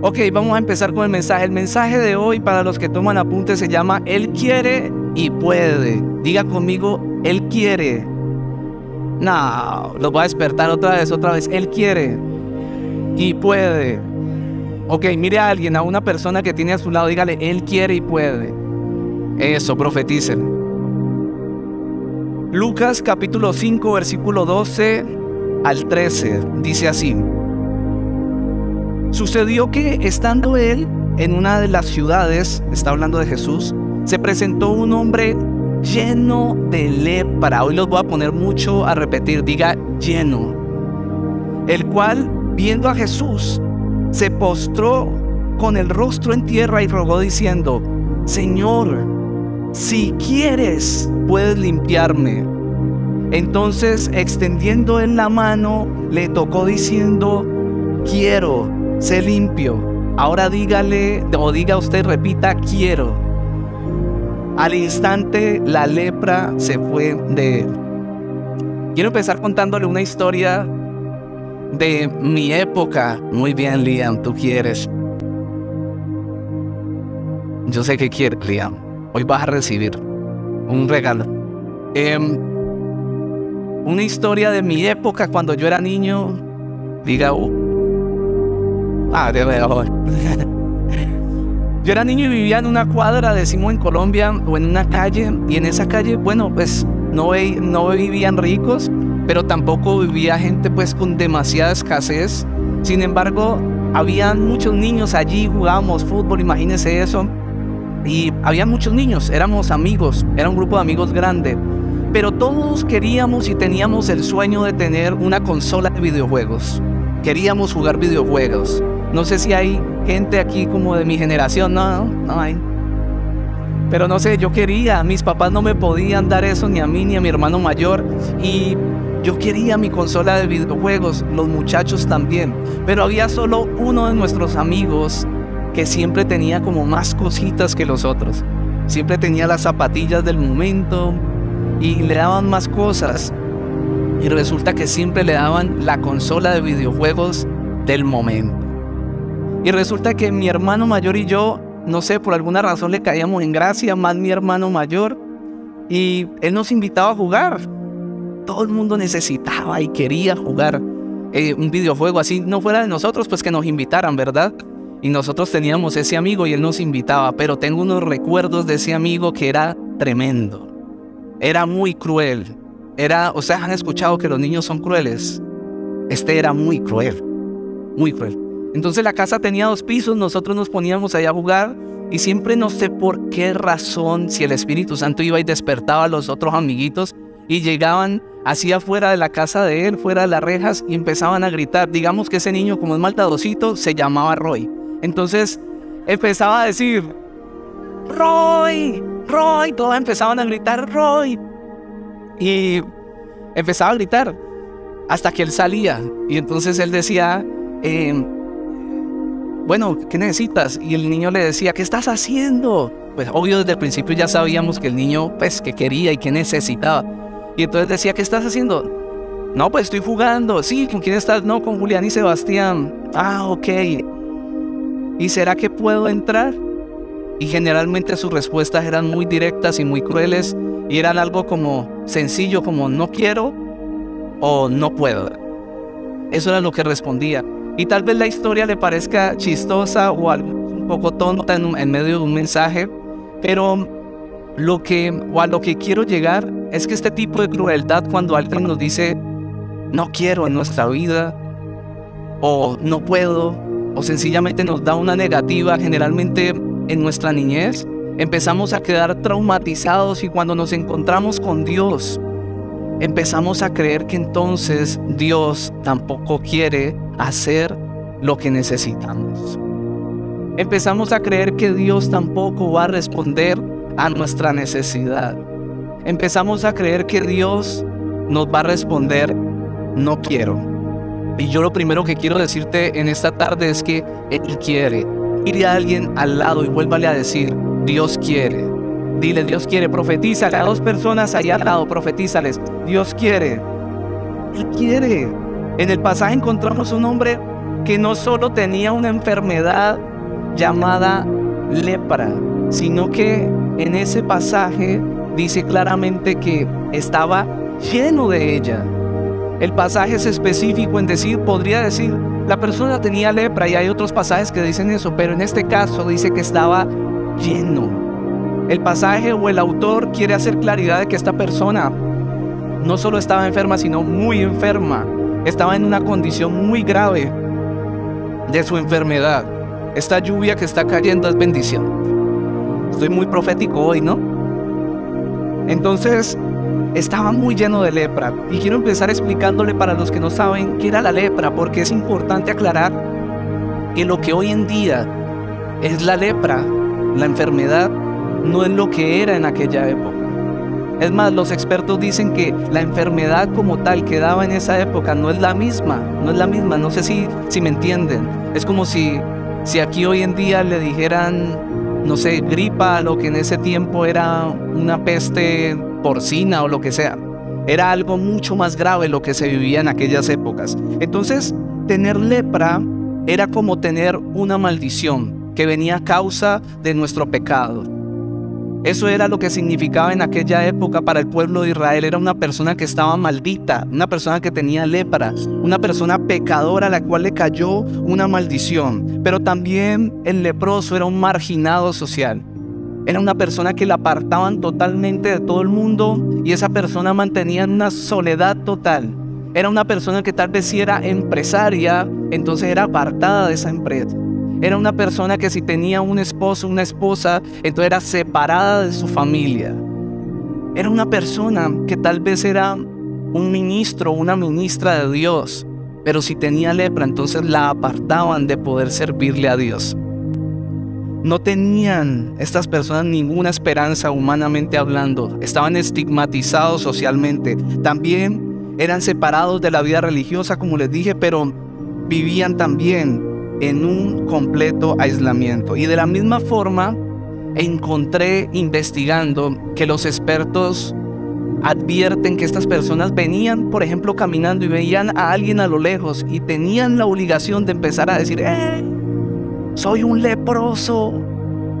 Ok, vamos a empezar con el mensaje. El mensaje de hoy para los que toman apuntes se llama Él quiere y puede. Diga conmigo, Él quiere. No, lo voy a despertar otra vez, otra vez. Él quiere y puede. Ok, mire a alguien, a una persona que tiene a su lado, dígale, Él quiere y puede. Eso, profeticen. Lucas capítulo 5, versículo 12 al 13, dice así. Sucedió que estando él en una de las ciudades, está hablando de Jesús, se presentó un hombre lleno de lepra. Hoy los voy a poner mucho a repetir, diga lleno. El cual, viendo a Jesús, se postró con el rostro en tierra y rogó diciendo, Señor, si quieres, puedes limpiarme. Entonces, extendiendo él la mano, le tocó diciendo, quiero sé limpio. Ahora dígale o diga usted, repita, quiero. Al instante la lepra se fue de él. Quiero empezar contándole una historia de mi época. Muy bien, Liam, tú quieres. Yo sé que quieres, Liam. Hoy vas a recibir un regalo. Em, una historia de mi época cuando yo era niño. Diga, Ah, de Yo era niño y vivía en una cuadra, decimos en Colombia, o en una calle, y en esa calle, bueno, pues no, no vivían ricos, pero tampoco vivía gente pues con demasiada escasez. Sin embargo, habían muchos niños allí, jugábamos fútbol, imagínense eso. Y había muchos niños, éramos amigos, era un grupo de amigos grande. Pero todos queríamos y teníamos el sueño de tener una consola de videojuegos. Queríamos jugar videojuegos. No sé si hay gente aquí como de mi generación, no, no hay. Pero no sé, yo quería, mis papás no me podían dar eso ni a mí ni a mi hermano mayor y yo quería mi consola de videojuegos, los muchachos también, pero había solo uno de nuestros amigos que siempre tenía como más cositas que los otros. Siempre tenía las zapatillas del momento y le daban más cosas. Y resulta que siempre le daban la consola de videojuegos del momento. Y resulta que mi hermano mayor y yo, no sé, por alguna razón le caíamos en gracia, más mi hermano mayor, y él nos invitaba a jugar. Todo el mundo necesitaba y quería jugar eh, un videojuego así, no fuera de nosotros, pues que nos invitaran, ¿verdad? Y nosotros teníamos ese amigo y él nos invitaba, pero tengo unos recuerdos de ese amigo que era tremendo. Era muy cruel. Era, o sea, han escuchado que los niños son crueles. Este era muy cruel, muy cruel. Entonces la casa tenía dos pisos, nosotros nos poníamos allá a jugar y siempre no sé por qué razón, si el Espíritu Santo iba y despertaba a los otros amiguitos y llegaban así afuera de la casa de él, fuera de las rejas y empezaban a gritar. Digamos que ese niño como es maltadosito se llamaba Roy. Entonces empezaba a decir, Roy, Roy, todos empezaban a gritar, Roy. Y empezaba a gritar hasta que él salía. Y entonces él decía, eh, bueno, ¿qué necesitas? Y el niño le decía, ¿qué estás haciendo? Pues obvio desde el principio ya sabíamos que el niño, pues, que quería y que necesitaba. Y entonces decía, ¿qué estás haciendo? No, pues estoy jugando. Sí, ¿con quién estás? No, con Julián y Sebastián. Ah, ok. ¿Y será que puedo entrar? Y generalmente sus respuestas eran muy directas y muy crueles y eran algo como sencillo como no quiero o no puedo. Eso era lo que respondía. Y tal vez la historia le parezca chistosa o algo un poco tonta en, medio de un mensaje, pero lo que o a lo que quiero llegar es que este tipo de crueldad cuando alguien nos dice no quiero en nuestra vida o no puedo o sencillamente nos da una negativa generalmente en nuestra niñez, empezamos a quedar traumatizados y cuando nos encontramos con Dios, empezamos a creer que entonces Dios tampoco quiere hacer lo que necesitamos. Empezamos a creer que Dios tampoco va a responder a nuestra necesidad. Empezamos a creer que Dios nos va a responder, no quiero. Y yo lo primero que quiero decirte en esta tarde es que Él quiere. Ir a alguien al lado y vuélvale a decir, Dios quiere. Dile, Dios quiere, profetízale a dos personas allá al lado, profetízales, Dios quiere. Él quiere. En el pasaje encontramos un hombre que no solo tenía una enfermedad llamada lepra, sino que en ese pasaje dice claramente que estaba lleno de ella. El pasaje es específico en decir, podría decir, la persona tenía lepra y hay otros pasajes que dicen eso, pero en este caso dice que estaba lleno. El pasaje o el autor quiere hacer claridad de que esta persona no solo estaba enferma, sino muy enferma. Estaba en una condición muy grave de su enfermedad. Esta lluvia que está cayendo es bendición. Estoy muy profético hoy, ¿no? Entonces, estaba muy lleno de lepra. Y quiero empezar explicándole para los que no saben qué era la lepra, porque es importante aclarar que lo que hoy en día es la lepra, la enfermedad, no es lo que era en aquella época. Es más, los expertos dicen que la enfermedad como tal que daba en esa época no es la misma, no es la misma, no sé si, si me entienden. Es como si, si aquí hoy en día le dijeran, no sé, gripa, lo que en ese tiempo era una peste porcina o lo que sea. Era algo mucho más grave lo que se vivía en aquellas épocas. Entonces, tener lepra era como tener una maldición que venía a causa de nuestro pecado. Eso era lo que significaba en aquella época para el pueblo de Israel. Era una persona que estaba maldita, una persona que tenía lepra, una persona pecadora a la cual le cayó una maldición. Pero también el leproso era un marginado social. Era una persona que la apartaban totalmente de todo el mundo y esa persona mantenía una soledad total. Era una persona que tal vez si era empresaria, entonces era apartada de esa empresa. Era una persona que si tenía un esposo, una esposa, entonces era separada de su familia. Era una persona que tal vez era un ministro una ministra de Dios, pero si tenía lepra, entonces la apartaban de poder servirle a Dios. No tenían estas personas ninguna esperanza humanamente hablando, estaban estigmatizados socialmente, también eran separados de la vida religiosa, como les dije, pero vivían también en un completo aislamiento. Y de la misma forma, encontré investigando que los expertos advierten que estas personas venían, por ejemplo, caminando y veían a alguien a lo lejos y tenían la obligación de empezar a decir, ¡eh! Soy un leproso,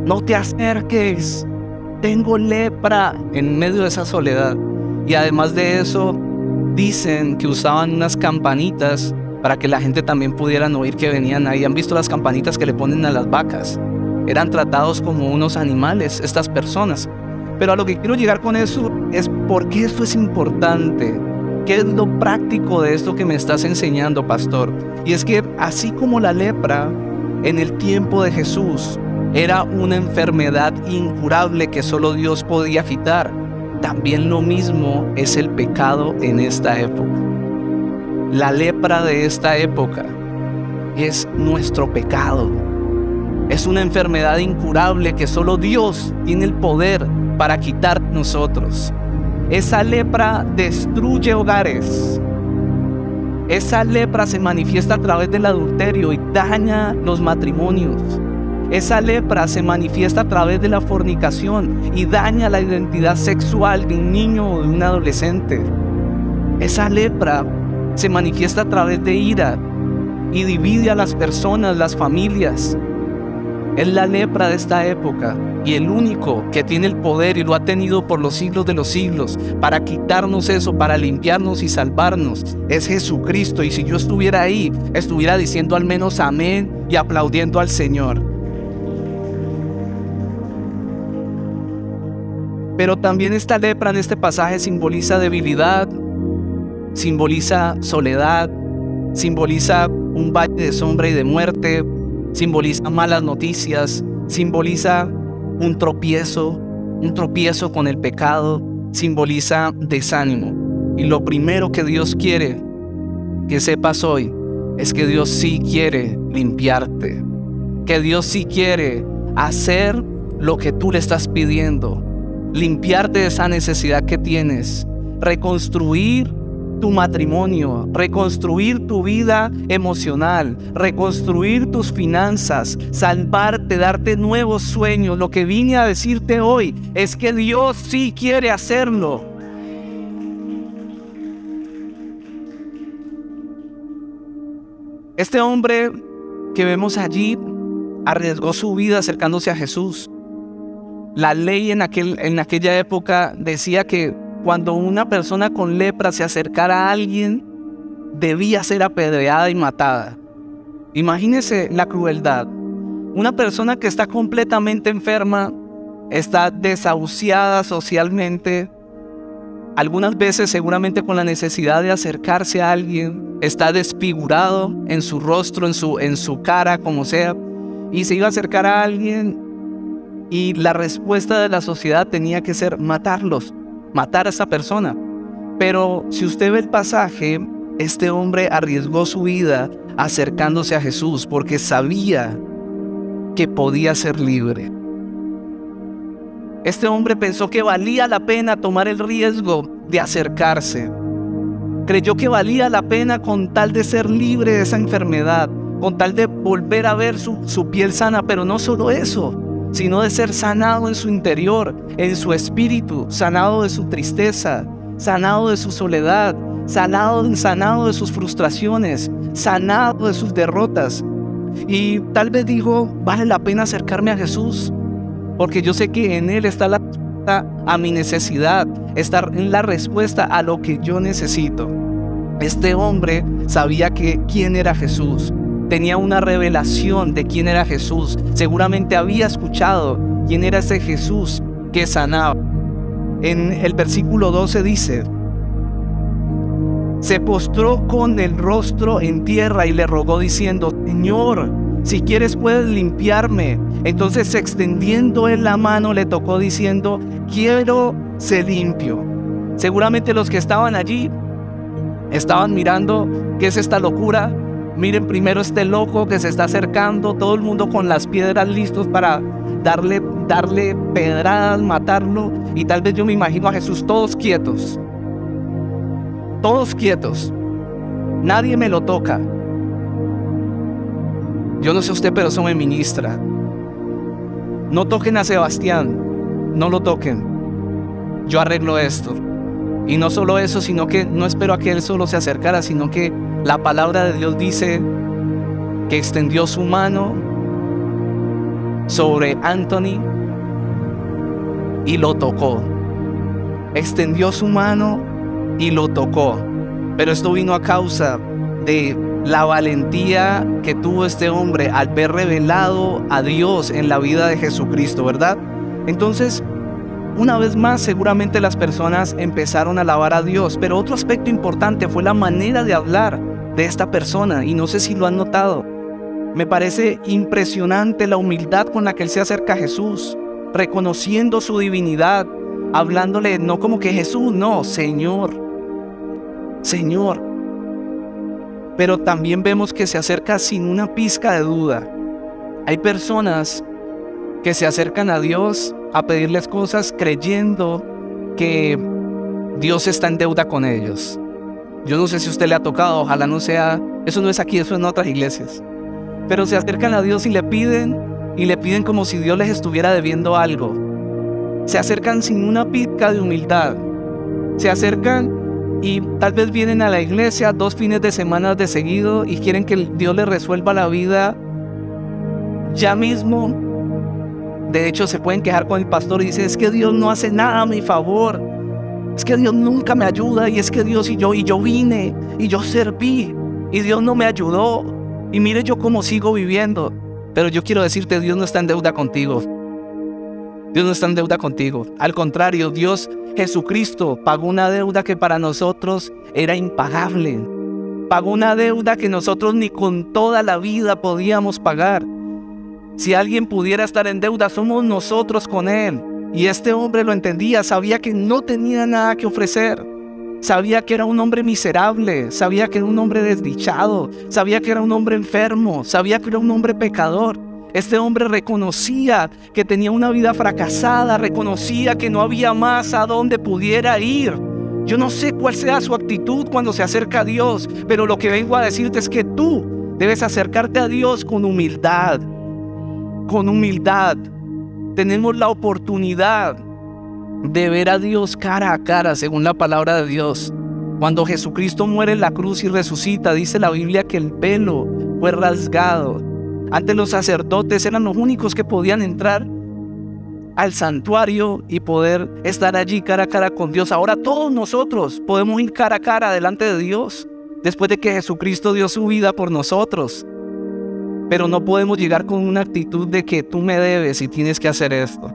no te acerques, tengo lepra en medio de esa soledad. Y además de eso, dicen que usaban unas campanitas para que la gente también pudiera oír que venían ahí. Han visto las campanitas que le ponen a las vacas. Eran tratados como unos animales estas personas. Pero a lo que quiero llegar con eso es por qué esto es importante. ¿Qué es lo práctico de esto que me estás enseñando, pastor? Y es que así como la lepra en el tiempo de Jesús era una enfermedad incurable que solo Dios podía quitar, también lo mismo es el pecado en esta época. La lepra de esta época es nuestro pecado. Es una enfermedad incurable que solo Dios tiene el poder para quitar nosotros. Esa lepra destruye hogares. Esa lepra se manifiesta a través del adulterio y daña los matrimonios. Esa lepra se manifiesta a través de la fornicación y daña la identidad sexual de un niño o de un adolescente. Esa lepra se manifiesta a través de ira y divide a las personas, las familias. Es la lepra de esta época y el único que tiene el poder y lo ha tenido por los siglos de los siglos para quitarnos eso, para limpiarnos y salvarnos, es Jesucristo. Y si yo estuviera ahí, estuviera diciendo al menos amén y aplaudiendo al Señor. Pero también esta lepra en este pasaje simboliza debilidad, simboliza soledad, simboliza un valle de sombra y de muerte, simboliza malas noticias, simboliza un tropiezo, un tropiezo con el pecado, simboliza desánimo. Y lo primero que Dios quiere que sepas hoy es que Dios sí quiere limpiarte, que Dios sí quiere hacer lo que tú le estás pidiendo, limpiarte de esa necesidad que tienes, reconstruir tu matrimonio, reconstruir tu vida emocional, reconstruir tus finanzas, salvarte, darte nuevos sueños. Lo que vine a decirte hoy es que Dios sí quiere hacerlo. Este hombre que vemos allí arriesgó su vida acercándose a Jesús. La ley en, aquel, en aquella época decía que cuando una persona con lepra se acercara a alguien, debía ser apedreada y matada. Imagínese la crueldad. Una persona que está completamente enferma, está desahuciada socialmente, algunas veces seguramente con la necesidad de acercarse a alguien, está desfigurado en su rostro, en su, en su cara, como sea, y se iba a acercar a alguien y la respuesta de la sociedad tenía que ser matarlos, matar a esa persona. Pero si usted ve el pasaje, este hombre arriesgó su vida acercándose a Jesús porque sabía que podía ser libre. Este hombre pensó que valía la pena tomar el riesgo de acercarse. Creyó que valía la pena con tal de ser libre de esa enfermedad, con tal de volver a ver su, su piel sana, pero no solo eso, sino de ser sanado en su interior, en su espíritu, sanado de su tristeza, sanado de su soledad, sanado, sanado de sus frustraciones, sanado de sus derrotas. Y tal vez dijo, vale la pena acercarme a Jesús, porque yo sé que en Él está la a mi necesidad, estar en la respuesta a lo que yo necesito. Este hombre sabía que quién era Jesús, tenía una revelación de quién era Jesús. Seguramente había escuchado quién era ese Jesús que sanaba. En el versículo 12 dice, se postró con el rostro en tierra y le rogó diciendo, Señor, si quieres puedes limpiarme. Entonces extendiendo él la mano le tocó diciendo, quiero ser limpio. Seguramente los que estaban allí estaban mirando, ¿qué es esta locura? Miren primero este loco que se está acercando, todo el mundo con las piedras listos para darle, darle pedradas, matarlo. Y tal vez yo me imagino a Jesús todos quietos. Todos quietos. Nadie me lo toca. Yo no sé usted, pero eso me ministra. No toquen a Sebastián. No lo toquen. Yo arreglo esto. Y no solo eso, sino que no espero a que él solo se acercara, sino que la palabra de Dios dice que extendió su mano sobre Anthony y lo tocó. Extendió su mano y lo tocó. Pero esto vino a causa de la valentía que tuvo este hombre al ver revelado a Dios en la vida de Jesucristo, ¿verdad? Entonces, una vez más, seguramente las personas empezaron a alabar a Dios, pero otro aspecto importante fue la manera de hablar de esta persona y no sé si lo han notado. Me parece impresionante la humildad con la que él se acerca a Jesús, reconociendo su divinidad, hablándole no como que Jesús, no, Señor, Señor. Pero también vemos que se acerca sin una pizca de duda. Hay personas que se acercan a Dios a pedirles cosas creyendo que Dios está en deuda con ellos. Yo no sé si usted le ha tocado, ojalá no sea, eso no es aquí, eso es en otras iglesias. Pero se acercan a Dios y le piden, y le piden como si Dios les estuviera debiendo algo. Se acercan sin una pizca de humildad. Se acercan y tal vez vienen a la iglesia dos fines de semana de seguido y quieren que Dios les resuelva la vida ya mismo. De hecho, se pueden quejar con el pastor y dicen, es que Dios no hace nada a mi favor. Es que Dios nunca me ayuda y es que Dios y yo y yo vine y yo serví y Dios no me ayudó. Y mire yo cómo sigo viviendo. Pero yo quiero decirte, Dios no está en deuda contigo. Dios no está en deuda contigo. Al contrario, Dios Jesucristo pagó una deuda que para nosotros era impagable. Pagó una deuda que nosotros ni con toda la vida podíamos pagar. Si alguien pudiera estar en deuda, somos nosotros con Él. Y este hombre lo entendía, sabía que no tenía nada que ofrecer. Sabía que era un hombre miserable, sabía que era un hombre desdichado, sabía que era un hombre enfermo, sabía que era un hombre pecador. Este hombre reconocía que tenía una vida fracasada, reconocía que no había más a donde pudiera ir. Yo no sé cuál sea su actitud cuando se acerca a Dios, pero lo que vengo a decirte es que tú debes acercarte a Dios con humildad, con humildad tenemos la oportunidad de ver a Dios cara a cara, según la palabra de Dios. Cuando Jesucristo muere en la cruz y resucita, dice la Biblia que el pelo fue rasgado. Antes los sacerdotes eran los únicos que podían entrar al santuario y poder estar allí cara a cara con Dios. Ahora todos nosotros podemos ir cara a cara delante de Dios después de que Jesucristo dio su vida por nosotros. Pero no podemos llegar con una actitud de que tú me debes y tienes que hacer esto.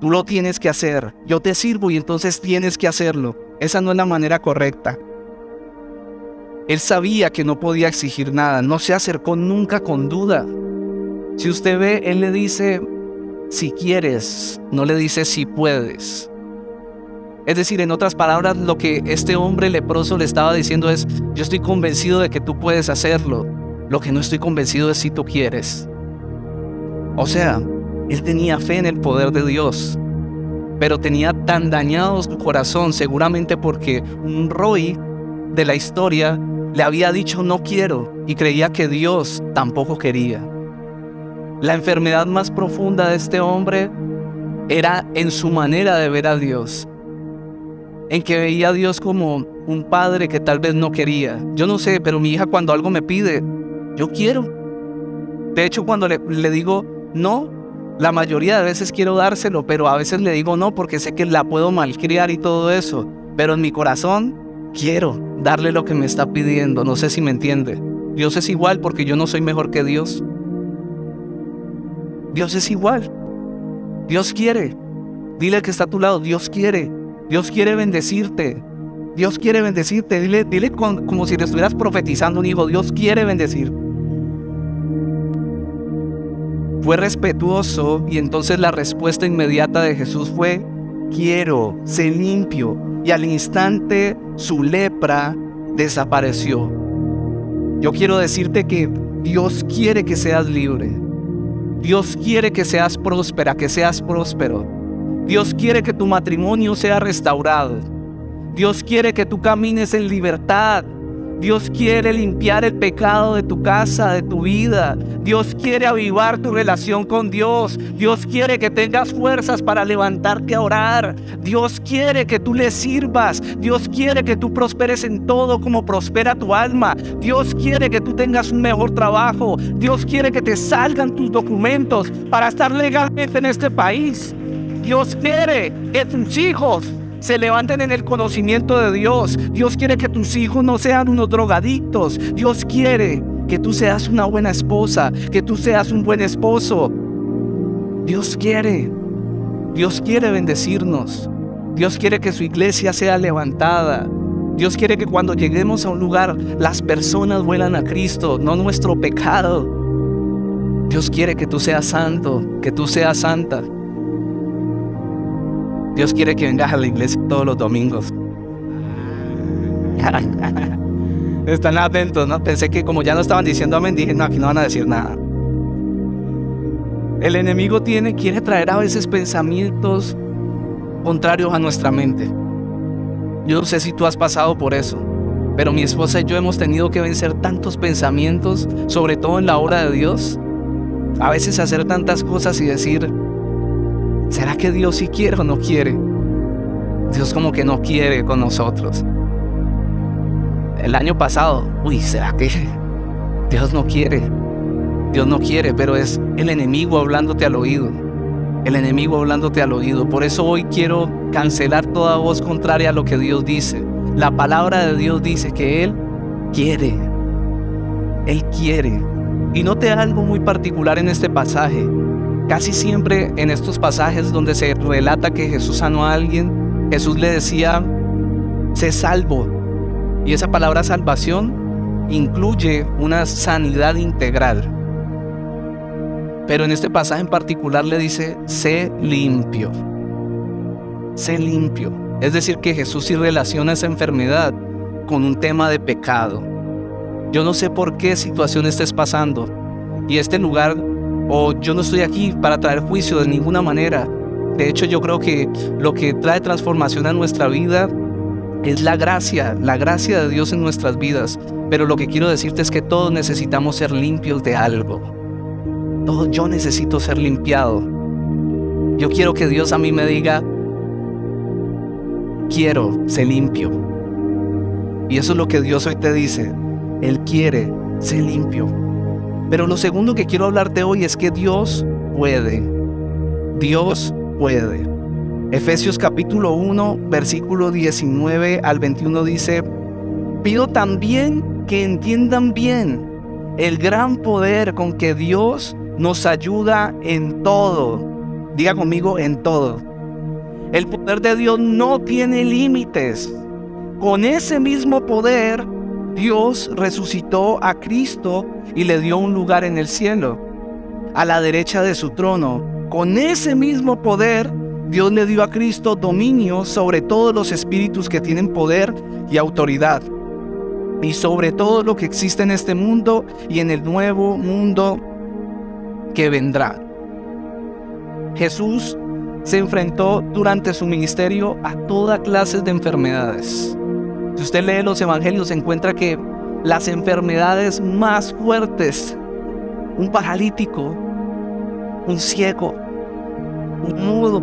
Tú lo tienes que hacer. Yo te sirvo y entonces tienes que hacerlo. Esa no es la manera correcta. Él sabía que no podía exigir nada. No se acercó nunca con duda. Si usted ve, Él le dice, si quieres, no le dice si puedes. Es decir, en otras palabras, lo que este hombre leproso le estaba diciendo es, yo estoy convencido de que tú puedes hacerlo. Lo que no estoy convencido es si tú quieres. O sea, él tenía fe en el poder de Dios, pero tenía tan dañado su corazón, seguramente porque un Roy de la historia le había dicho no quiero y creía que Dios tampoco quería. La enfermedad más profunda de este hombre era en su manera de ver a Dios en que veía a Dios como un padre que tal vez no quería. Yo no sé, pero mi hija cuando algo me pide, yo quiero. De hecho, cuando le, digo no, la mayoría de veces quiero dárselo, pero a veces le digo no porque sé que la puedo malcriar y todo eso. Pero en mi corazón quiero darle lo que me está pidiendo. No sé si me entiende. Dios es igual porque yo no soy mejor que Dios. Dios es igual. Dios quiere. Dile que está a tu lado. Dios quiere. Dios quiere bendecirte. Dios quiere bendecirte. Dile, dile como si le estuvieras profetizando un hijo. Dios quiere bendecir. Fue respetuoso y entonces la respuesta inmediata de Jesús fue, quiero, sé limpio. Y al instante su lepra desapareció. Yo quiero decirte que Dios quiere que seas libre. Dios quiere que seas próspera, que seas próspero. Dios quiere que tu matrimonio sea restaurado. Dios quiere que tú camines en libertad. Dios quiere limpiar el pecado de tu casa, de tu vida. Dios quiere avivar tu relación con Dios. Dios quiere que tengas fuerzas para levantarte a orar. Dios quiere que tú le sirvas. Dios quiere que tú prosperes en todo como prospera tu alma. Dios quiere que tú tengas un mejor trabajo. Dios quiere que te salgan tus documentos para estar legalmente en este país. Dios quiere que tus hijos se levanten en el conocimiento de Dios. Dios quiere que tus hijos no sean unos drogadictos. Dios quiere que tú seas una buena esposa, que tú seas un buen esposo. Dios quiere. Dios quiere bendecirnos. Dios quiere que su iglesia sea levantada. Dios quiere que cuando lleguemos a un lugar las personas vuelan a Cristo, no nuestro pecado. Dios quiere que tú seas santo, que tú seas santa. Dios quiere que vengas a la iglesia todos los domingos. Están atentos, ¿no? Pensé que como ya no estaban diciendo amén, dije, no, aquí no van a decir nada. El enemigo tiene, quiere traer a veces pensamientos contrarios a nuestra mente. Yo no sé si tú has pasado por eso, pero mi esposa y yo hemos tenido que vencer tantos pensamientos, sobre todo en la hora de Dios. A veces hacer tantas cosas y decir, ¿Será que Dios sí quiere o no quiere? Dios como que no quiere con nosotros. El año pasado, uy, ¿será que Dios no quiere? Dios no quiere, pero es el enemigo hablándote al oído. El enemigo hablándote al oído. Por eso hoy quiero cancelar toda voz contraria a lo que Dios dice. La palabra de Dios dice que Él quiere. Él quiere. Y note algo muy particular en este pasaje. Casi siempre en estos pasajes donde se relata que Jesús sanó a alguien, Jesús le decía, sé salvo. Y esa palabra salvación incluye una sanidad integral. Pero en este pasaje en particular le dice, sé limpio. Sé limpio. Es decir, que Jesús sí relaciona esa enfermedad con un tema de pecado. Yo no sé por qué situación estés pasando. Y este lugar o yo no estoy aquí para traer juicio de ninguna manera. De hecho, yo creo que lo que trae transformación a nuestra vida es la gracia, la gracia de Dios en nuestras vidas. Pero lo que quiero decirte es que todos necesitamos ser limpios de algo. Todo yo necesito ser limpiado. Yo quiero que Dios a mí me diga, quiero ser limpio. Y eso es lo que Dios hoy te dice. Él quiere sé limpio. Pero lo segundo que quiero hablarte hoy es que Dios puede. Dios puede. Efesios capítulo 1, versículo 19 al 21 dice, pido también que entiendan bien el gran poder con que Dios nos ayuda en todo. Diga conmigo en todo. El poder de Dios no tiene límites. Con ese mismo poder, Dios resucitó a Cristo y le dio un lugar en el cielo, a la derecha de su trono. Con ese mismo poder, Dios le dio a Cristo dominio sobre todos los espíritus que tienen poder y autoridad y sobre todo lo que existe en este mundo y en el nuevo mundo que vendrá. Jesús se enfrentó durante su ministerio a toda clase de enfermedades. Si usted lee los evangelios, encuentra que las enfermedades más fuertes, un paralítico, un ciego, un mudo,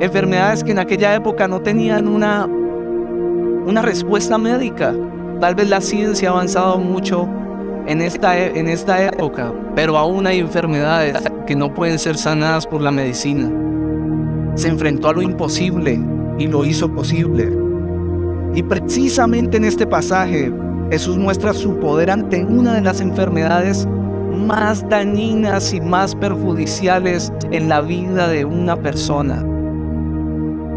enfermedades que en aquella época no tenían una, una respuesta médica, Tal vez la ciencia ha avanzado mucho en esta, e, en esta época, pero aún hay enfermedades que no pueden ser sanadas por la medicina. Se enfrentó a lo imposible y lo hizo posible. Y precisamente en este pasaje, Jesús muestra su poder ante una de las enfermedades más dañinas y más perjudiciales en la vida de una persona.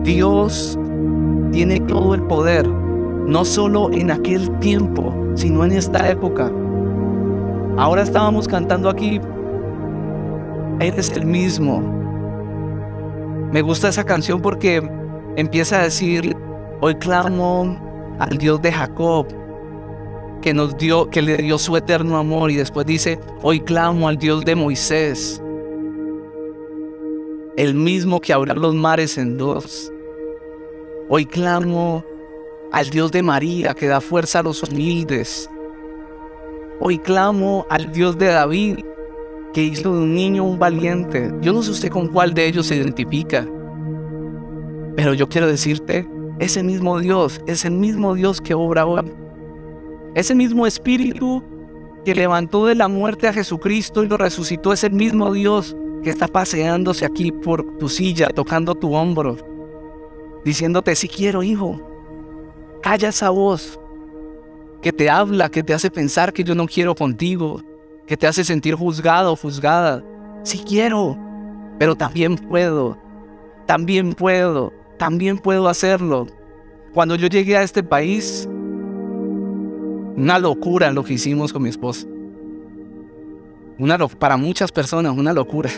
Dios tiene todo el poder no solo en aquel tiempo, sino en esta época. Ahora estábamos cantando aquí, eres el mismo. Me gusta esa canción porque empieza a decir, hoy clamo al Dios de Jacob, que nos dio, que le dio su eterno amor, y después dice, hoy clamo al Dios de Moisés, el mismo que abrió los mares en dos. Hoy clamo al Dios de María que da fuerza a los humildes. Hoy clamo al Dios de David que hizo de un niño un valiente. Yo no sé usted con cuál de ellos se identifica, pero yo quiero decirte, ese mismo Dios es el mismo Dios que obra hoy. Ese mismo Espíritu que levantó de la muerte a Jesucristo y lo resucitó es el mismo Dios que está paseándose aquí por tu silla, tocando tu hombro, diciéndote, si quiero, hijo, Calla esa voz que te habla, que te hace pensar que yo no quiero contigo, que te hace sentir juzgado o juzgada. Sí quiero, pero también puedo, también puedo, también puedo hacerlo. Cuando yo llegué a este país, una locura lo que hicimos con mi esposa. Una para muchas personas, una locura.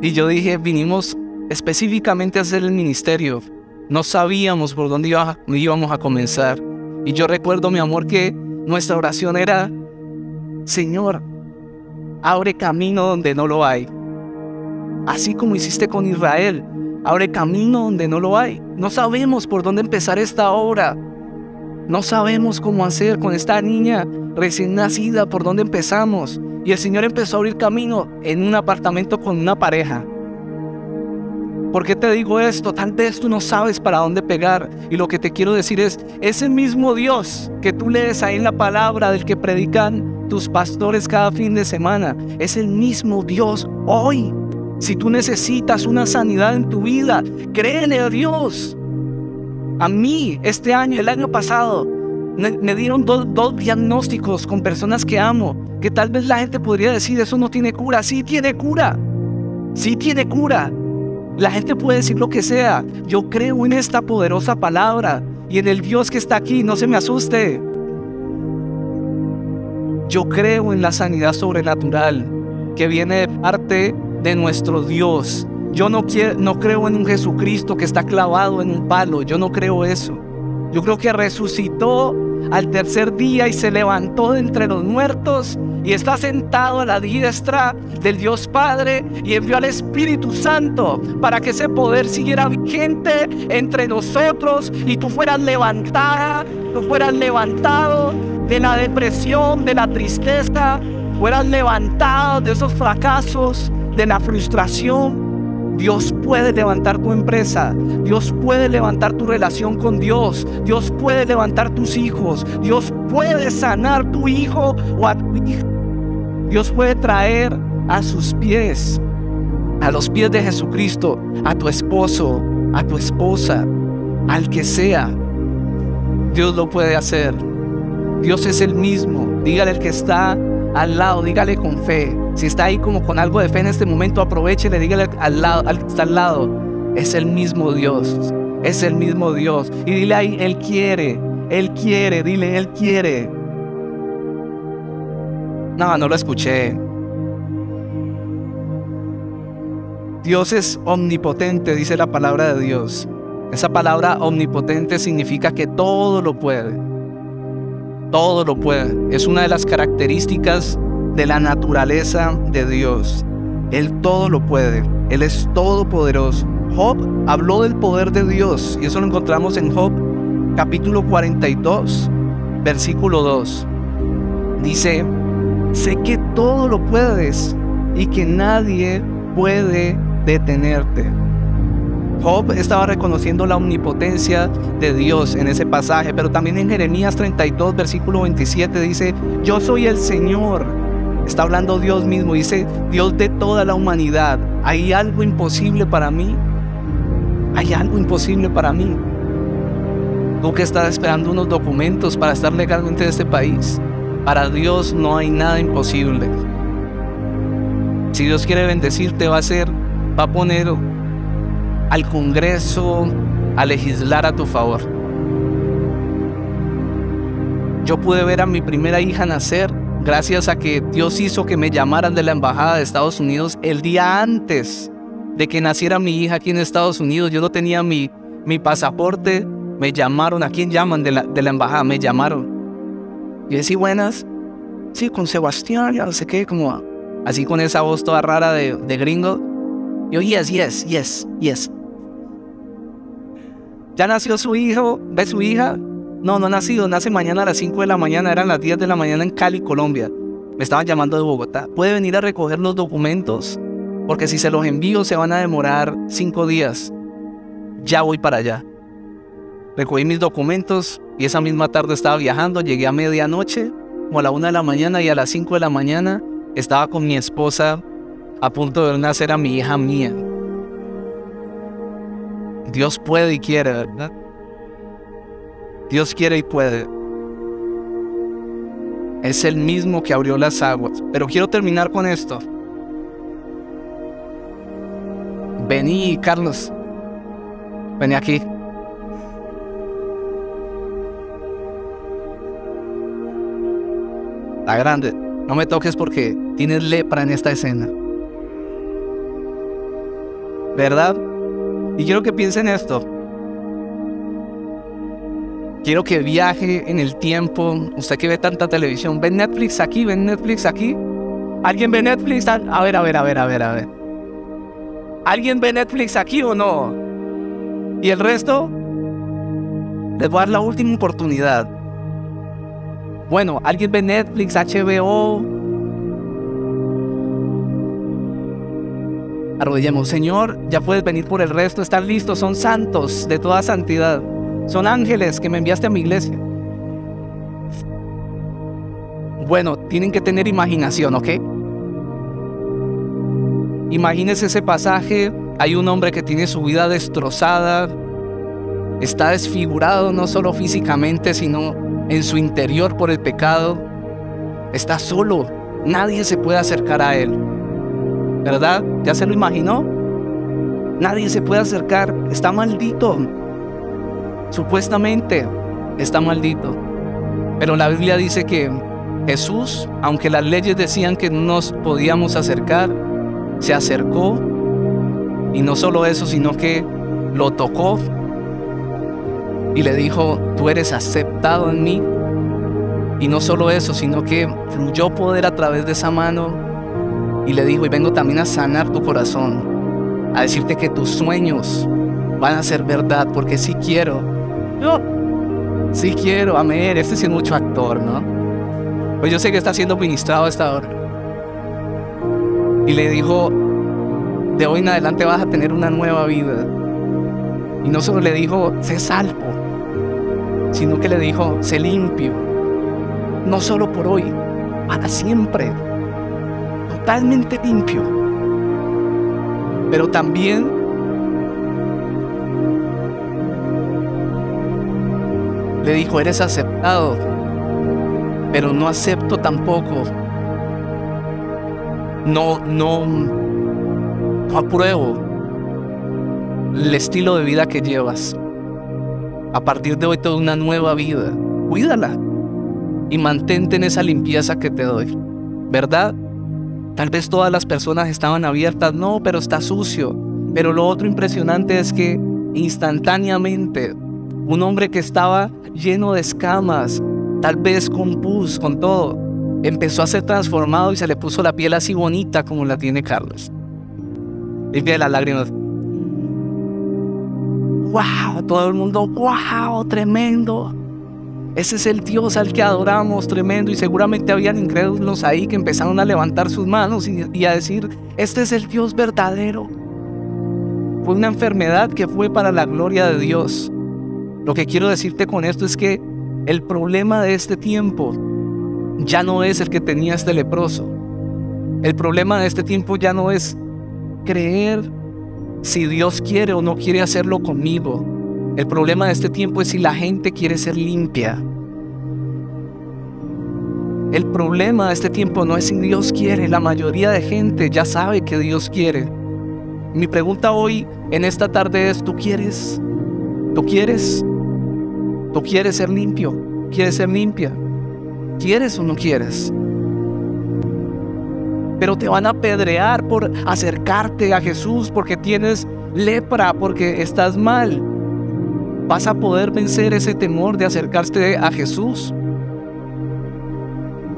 Y yo dije, vinimos específicamente a hacer el ministerio no sabíamos por dónde íbamos a comenzar. Y yo recuerdo, mi amor, que nuestra oración era, Señor, abre camino donde no lo hay. Así como hiciste con Israel, abre camino donde no lo hay. No sabemos por dónde empezar esta obra. No sabemos cómo hacer con esta niña recién nacida, por dónde empezamos. Y el Señor empezó a abrir camino en un apartamento con una pareja. ¿Por qué te digo esto? Tal vez tú no sabes para dónde pegar. Y lo que te quiero decir es, ese mismo Dios que tú lees ahí en la palabra del que predican tus pastores cada fin de semana, es el mismo Dios hoy. Si tú necesitas una sanidad en tu vida, créele a Dios. A mí, este año, el año pasado, me, dieron dos, dos diagnósticos con personas que amo, que tal vez la gente podría decir, eso no tiene cura. Sí tiene cura. Sí tiene cura. La gente puede decir lo que sea. Yo creo en esta poderosa palabra y en el Dios que está aquí. No se me asuste. Yo creo en la sanidad sobrenatural que viene de parte de nuestro Dios. Yo no, quiero, no creo en un Jesucristo que está clavado en un palo. Yo no creo eso. Yo creo que resucitó al tercer día y se levantó de entre los muertos y está sentado a la diestra del Dios Padre y envió al Espíritu Santo para que ese poder siguiera vigente entre nosotros y tú fueras levantada, tú fueras levantado de la depresión, de la tristeza, fueras levantado de esos fracasos, de la frustración. Dios puede levantar tu empresa. Dios puede levantar tu relación con Dios. Dios puede levantar tus hijos. Dios puede sanar tu hijo o a tu hija. Dios puede traer a sus pies, a los pies de Jesucristo, a tu esposo, a tu esposa, al que sea. Dios lo puede hacer. Dios es el mismo. Dígale al que está al lado, dígale con fe. Si está ahí como con algo de fe en este momento, aproveche le dígale al lado, al que está al lado. Es el mismo Dios. Es el mismo Dios. Y dile ahí, Él quiere. Él quiere. Dile, Él quiere. No, no lo escuché. Dios es omnipotente, dice la palabra de Dios. Esa palabra omnipotente significa que todo lo puede. Todo lo puede. Es una de las características de la naturaleza de Dios. Él todo lo puede. Él es todopoderoso. Job habló del poder de Dios y eso lo encontramos en Job capítulo 42, versículo 2. Dice, sé que todo lo puedes y que nadie puede detenerte. Job estaba reconociendo la omnipotencia de Dios en ese pasaje, pero también en Jeremías 32, versículo 27 dice, yo soy el Señor. Está hablando Dios mismo, dice, Dios de toda la humanidad. ¿Hay algo imposible para mí? ¿Hay algo imposible para mí? Tú que estás esperando unos documentos para estar legalmente en este país, para Dios no hay nada imposible. Si Dios quiere bendecirte, va a ser, va a poner al Congreso a legislar a tu favor. Yo pude ver a mi primera hija nacer gracias a que Dios hizo que me llamaran de la Embajada de Estados Unidos el día antes de que naciera mi hija aquí en Estados Unidos. Yo no tenía mi, mi pasaporte, me llamaron. ¿A quién llaman de la, de la Embajada? Me llamaron. Y decía, buenas. Sí, con Sebastián, ya no sé qué, como así con esa voz toda rara de, de gringo. Yo, yes, yes, yes, yes. ¿Ya nació su hijo? ¿Ve su hija? No, no ha nacido, nace mañana a las 5 de la mañana, eran las 10 de la mañana en Cali, Colombia. Me estaban llamando de Bogotá. ¿Puede venir a recoger los documentos? Porque si se los envío se van a demorar 5 días. Ya voy para allá. Recogí mis documentos y esa misma tarde estaba viajando, llegué a medianoche, como a la 1 de la mañana y a las 5 de la mañana estaba con mi esposa a punto de nacer a mi hija mía. Dios puede y quiere, ¿verdad? Dios quiere y puede. Es el mismo que abrió las aguas. Pero quiero terminar con esto. Vení, Carlos. Vení aquí. Está grande. No me toques porque tienes lepra en esta escena. ¿Verdad? Y quiero que piensen esto. Quiero que viaje en el tiempo. Usted que ve tanta televisión, ¿ve Netflix aquí? ¿Ve Netflix aquí? ¿Alguien ve Netflix? A ver, a ver, a ver, a ver, a ver. ¿Alguien ve Netflix aquí o no? ¿Y el resto? Les voy a dar la última oportunidad. Bueno, ¿alguien ve Netflix, HBO, Arrodillemos, Señor, ya puedes venir por el resto, están listos, son santos de toda santidad, son ángeles que me enviaste a mi iglesia. Bueno, tienen que tener imaginación, ¿ok? Imagínese ese pasaje, hay un hombre que tiene su vida destrozada, está desfigurado no solo físicamente, sino en su interior por el pecado, está solo, nadie se puede acercar a él. ¿verdad? ¿Ya se lo imaginó? Nadie se puede acercar, está maldito. Supuestamente está maldito. Pero la Biblia dice que Jesús, aunque las leyes decían que no nos podíamos acercar, se acercó y no solo eso, sino que lo tocó y le dijo, tú eres aceptado en mí. Y no solo eso, sino que fluyó poder a través de esa mano y le dijo, y vengo también a sanar tu corazón, a decirte que tus sueños van a ser verdad, porque si quiero, yo, sí quiero, amén, este sí es mucho actor, ¿no? Pues yo sé que está siendo ministrado a esta hora. Y le dijo, de hoy en adelante vas a tener una nueva vida. Y no solo le dijo, sé salvo, sino que le dijo, sé limpio. No solo por hoy, para siempre. Totalmente limpio. Pero también le dijo, eres aceptado, pero no acepto tampoco. No, no, no apruebo el estilo de vida que llevas. A partir de hoy toda una nueva vida. Cuídala y mantente en esa limpieza que te doy. ¿Verdad? Tal vez todas las personas estaban abiertas, no, pero está sucio. Pero lo otro impresionante es que instantáneamente un hombre que estaba lleno de escamas, tal vez con pus, con todo, empezó a ser transformado y se le puso la piel así bonita como la tiene Carlos. Limpia de las lágrimas. ¡Wow! Todo el mundo, ¡wow! Tremendo. Ese es el Dios al que adoramos, tremendo. Y seguramente habían incrédulos ahí que empezaron a levantar sus manos y, y, a decir, este es el Dios verdadero. Fue una enfermedad que fue para la gloria de Dios. Lo que quiero decirte con esto es que el problema de este tiempo ya no es el que tenía este leproso. El problema de este tiempo ya no es creer si Dios quiere o no quiere hacerlo conmigo. El problema de este tiempo es si la gente quiere ser limpia. El problema de este tiempo no es si Dios quiere. La mayoría de gente ya sabe que Dios quiere. Mi pregunta hoy, en esta tarde es, ¿tú quieres? ¿Tú quieres? ¿Tú quieres ser limpio? ¿Quieres ser limpia? ¿Quieres o no quieres? pero te van a apedrear por acercarte a Jesús porque tienes lepra, porque estás mal. Vas a poder vencer ese temor de acercarte a Jesús.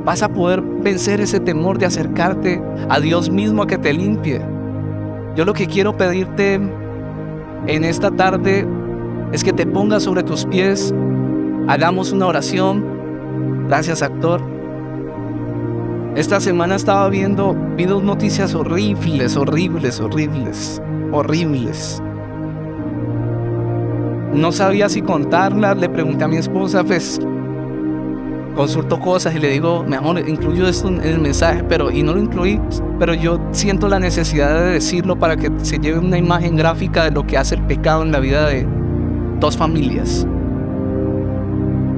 Vas a poder vencer ese temor de acercarte a Dios mismo a que te limpie. Yo lo que quiero pedirte en esta tarde es que te pongas sobre tus pies, hagamos una oración. Gracias, actor. Esta semana estaba viendo, vi dos noticias horribles, horribles, horribles, horribles. No sabía si contarlas, le pregunté a mi esposa, pues consulto cosas y le digo, mi amor, incluyo esto en el mensaje, pero y no lo incluí, pero yo siento la necesidad de decirlo para que se lleve una imagen gráfica de lo que hace el pecado en la vida de dos familias.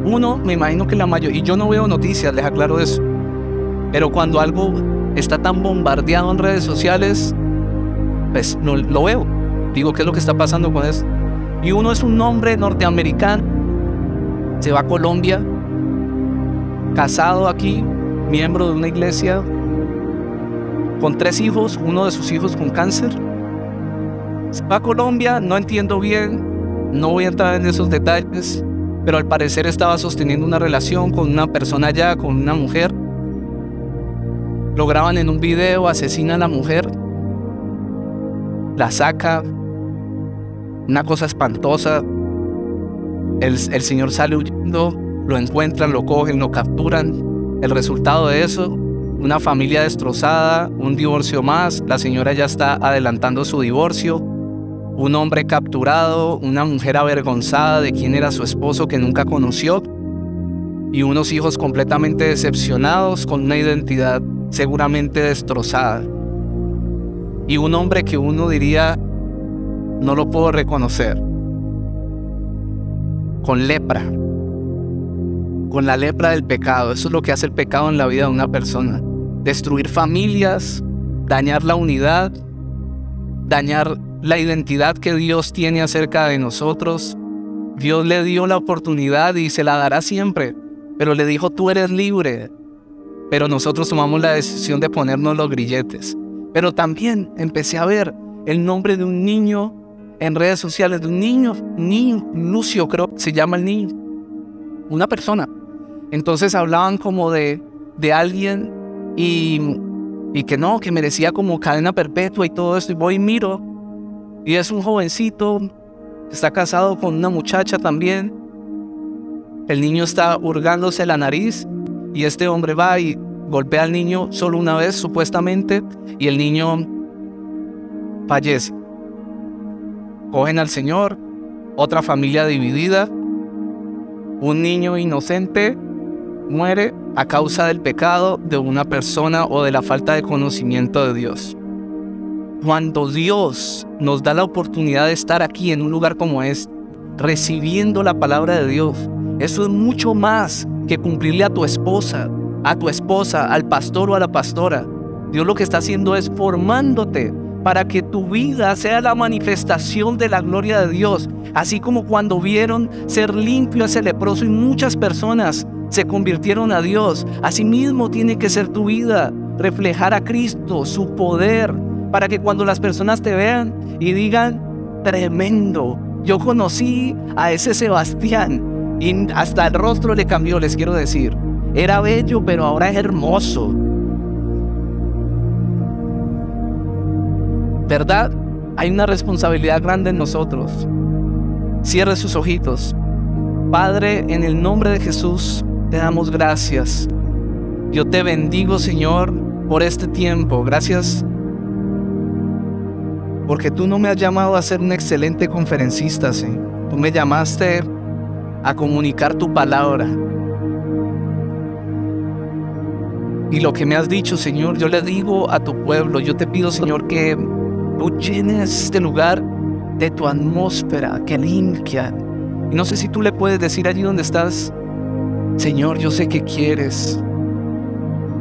Uno, me imagino que la mayoría, y yo no veo noticias, les aclaro eso pero cuando algo está tan bombardeado en redes sociales, pues no lo veo. Digo, ¿qué es lo que está pasando con eso? Y uno es un hombre norteamericano, se va a Colombia, casado aquí, miembro de una iglesia, con tres hijos, uno de sus hijos con cáncer. Se va a Colombia, no entiendo bien, no voy a entrar en esos detalles, pero al parecer estaba sosteniendo una relación con una persona allá, con una mujer. Lo graban en un video, asesina a la mujer, la saca, una cosa espantosa. El, el señor sale huyendo, lo encuentran, lo cogen, lo capturan. El resultado de eso, una familia destrozada, un divorcio más, la señora ya está adelantando su divorcio, un hombre capturado, una mujer avergonzada de quién era su esposo que nunca conoció y unos hijos completamente decepcionados con una identidad seguramente destrozada. Y un hombre que uno diría, no lo puedo reconocer, con lepra, con la lepra del pecado. Eso es lo que hace el pecado en la vida de una persona. Destruir familias, dañar la unidad, dañar la identidad que Dios tiene acerca de nosotros. Dios le dio la oportunidad y se la dará siempre, pero le dijo, tú eres libre, pero nosotros tomamos la decisión de ponernos los grilletes. Pero también empecé a ver el nombre de un niño en redes sociales, de un niño, niño, Lucio creo se llama el niño, una persona. Entonces hablaban como de, de alguien y, y que no, que merecía como cadena perpetua y todo esto. Y voy y miro, y es un jovencito, está casado con una muchacha también. El niño está hurgándose la nariz y este hombre va y golpea al niño solo una vez, supuestamente, y el niño fallece. Cogen al Señor, otra familia dividida, un niño inocente muere a causa del pecado de una persona o de la falta de conocimiento de Dios. Cuando Dios nos da la oportunidad de estar aquí en un lugar como este, recibiendo la palabra de Dios, eso es mucho más que cumplirle a tu esposa, a tu esposa, al pastor o a la pastora. Dios lo que está haciendo es formándote para que tu vida sea la manifestación de la gloria de Dios. Así como cuando vieron ser limpio ese leproso y muchas personas se convirtieron a Dios. Asimismo tiene que ser tu vida, reflejar a Cristo, su poder, para que cuando las personas te vean y digan, tremendo, yo conocí a ese Sebastián y hasta el rostro le cambió, les quiero decir. Era bello, pero ahora es hermoso. ¿Verdad? Hay una responsabilidad grande en nosotros. Cierre sus ojitos. Padre, en el nombre de Jesús, te damos gracias. Yo te bendigo, Señor, por este tiempo. Gracias porque tú no me has llamado a ser un excelente conferencista, Señor. Tú me llamaste a comunicar tu palabra. Y lo que me has dicho, Señor, yo le digo a tu pueblo, yo te pido, Señor, que tú llenes este lugar de tu atmósfera que limpia. Y no sé si tú le puedes decir allí donde estás, Señor, yo sé que quieres.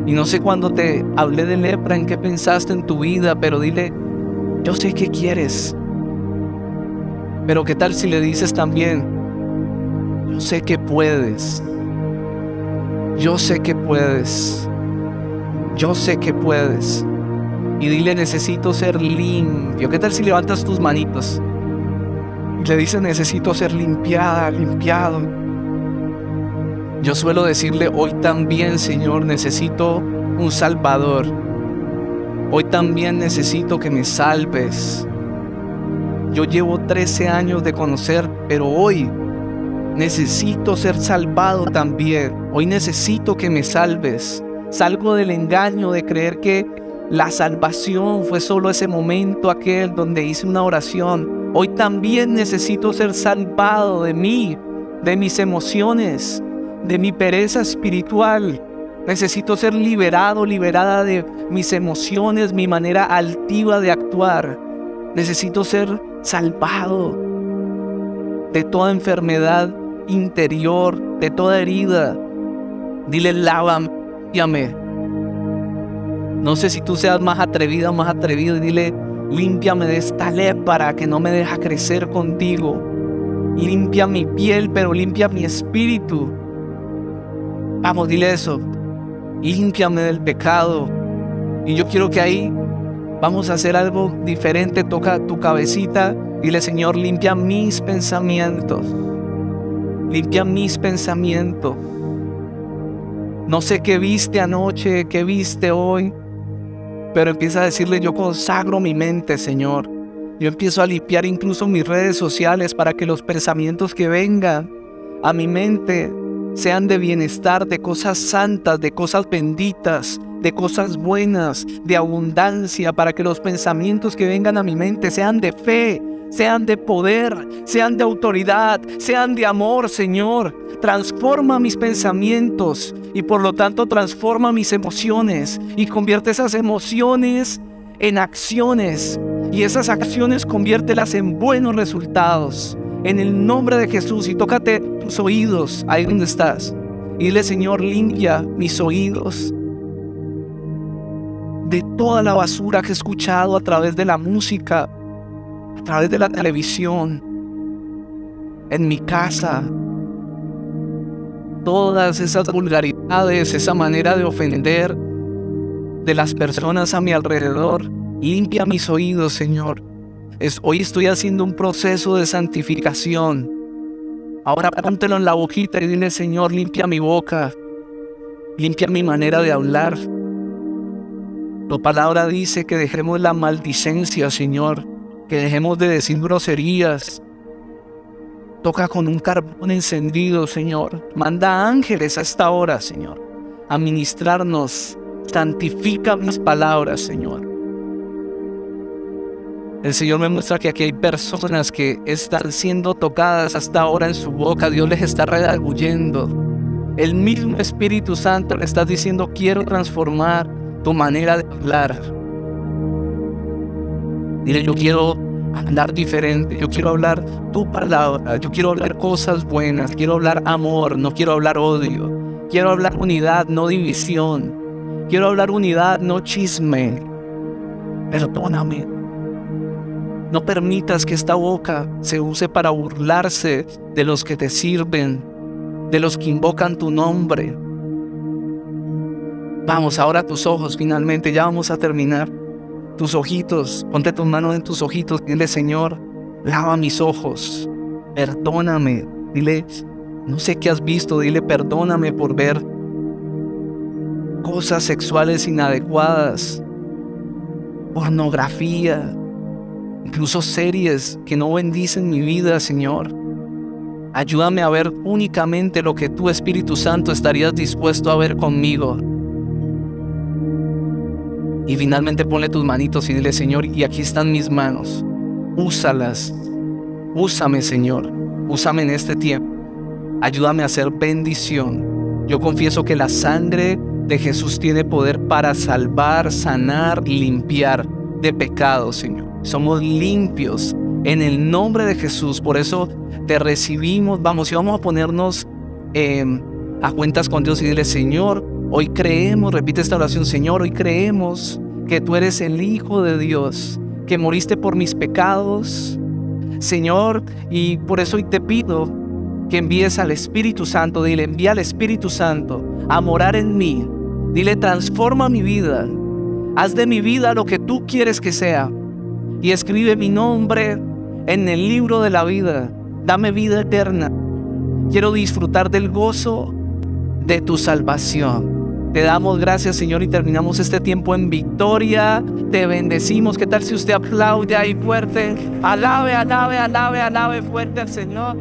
Y no sé cuándo te hablé de lepra, en qué pensaste en tu vida, pero dile, yo sé que quieres. Pero qué tal si le dices también, yo sé que puedes. Yo sé que puedes. Yo sé que puedes. Y dile, necesito ser limpio. ¿Qué tal si levantas tus manitos? Le dices, necesito ser limpiada, limpiado. Yo suelo decirle, hoy también, Señor, necesito un Salvador. Hoy también necesito que me salves. Yo llevo 13 años de conocer, pero hoy necesito ser salvado también. Hoy necesito que me salves. Salgo del engaño de creer que la salvación fue solo ese momento aquel donde hice una oración. Hoy también necesito ser salvado de mí, de mis emociones, de mi pereza espiritual. Necesito ser liberado, liberada de mis emociones, mi manera altiva de actuar. Necesito ser salvado de toda enfermedad interior, de toda herida. Dile, lávame. No sé si tú seas más atrevida o más atrevido dile, límpiame de esta lepra que no me deja crecer contigo. Limpia mi piel, pero limpia mi espíritu. Vamos, dile eso. Límpiame del pecado. Y yo quiero que ahí vamos a hacer algo diferente. Toca tu cabecita. Dile, Señor, limpia mis pensamientos. Limpia mis pensamientos. No sé qué viste anoche, qué viste hoy, pero empieza a decirle, yo consagro mi mente, Señor. Yo empiezo a limpiar incluso mis redes sociales para que los pensamientos que vengan a mi mente sean de bienestar, de cosas santas, de cosas benditas, de cosas buenas, de abundancia, para que los pensamientos que vengan a mi mente sean de fe, sean de poder, sean de autoridad, sean de amor, Señor. Transforma mis pensamientos y por lo tanto transforma mis emociones y convierte esas emociones en acciones y esas acciones conviértelas en buenos resultados. En el nombre de Jesús y tócate tus oídos ahí donde estás. Y dile, Señor, limpia mis oídos de toda la basura que he escuchado a través de la música, a través de la televisión, en mi casa. Todas esas vulgaridades, esa manera de ofender de las personas a mi alrededor. Limpia mis oídos, Señor. Hoy estoy haciendo un proceso de santificación. Ahora póntelo en la boquita y dile, Señor, limpia mi boca. Limpia mi manera de hablar. Tu palabra dice que dejemos la maldicencia, Señor que dejemos de decir groserías. Toca con un carbón encendido, Señor. Manda ángeles a esta hora, Señor, a ministrarnos. Santifica mis palabras, Señor. El Señor me muestra que aquí hay personas que están siendo tocadas hasta ahora en su boca. Dios les está redarguyendo. El mismo Espíritu Santo le está diciendo, quiero transformar tu manera de hablar. Dile, yo quiero hablar diferente, yo quiero hablar tu palabra, yo quiero hablar cosas buenas, quiero hablar amor, no quiero hablar odio, quiero hablar unidad, no división, quiero hablar unidad, no chisme. Perdóname. No permitas que esta boca se use para burlarse de los que te sirven, de los que invocan tu nombre. Vamos, ahora tus ojos finalmente, ya vamos a terminar tus ojitos, ponte tus manos en tus ojitos, dile Señor, lava mis ojos, perdóname, dile, no sé qué has visto, dile perdóname por ver cosas sexuales inadecuadas, pornografía, incluso series que no bendicen mi vida, Señor. Ayúdame a ver únicamente lo que tu Espíritu Santo estarías dispuesto a ver conmigo. Y finalmente ponle tus manitos y dile, Señor, y aquí están mis manos. Úsalas. Úsame, Señor. Úsame en este tiempo. Ayúdame a hacer bendición. Yo confieso que la sangre de Jesús tiene poder para salvar, sanar, limpiar de pecado, Señor. Somos limpios en el nombre de Jesús. Por eso te recibimos. Vamos, y vamos a ponernos em, a cuentas con Dios y dile, Señor, Hoy creemos, repite esta oración, Señor, hoy creemos que tú eres el Hijo de Dios, que moriste por mis pecados, Señor, y por eso hoy te pido que envíes al Espíritu Santo, dile, envía al Espíritu Santo a morar en mí, dile, transforma mi vida, haz de mi vida lo que tú quieres que sea, y escribe mi nombre en el libro de la vida, dame vida eterna, quiero disfrutar del gozo de tu salvación. Te damos gracias, Señor, y terminamos este tiempo en victoria. Te bendecimos. ¿Qué tal si usted aplaude ahí fuerte? Alabe, alabe, alabe, alabe fuerte al Señor.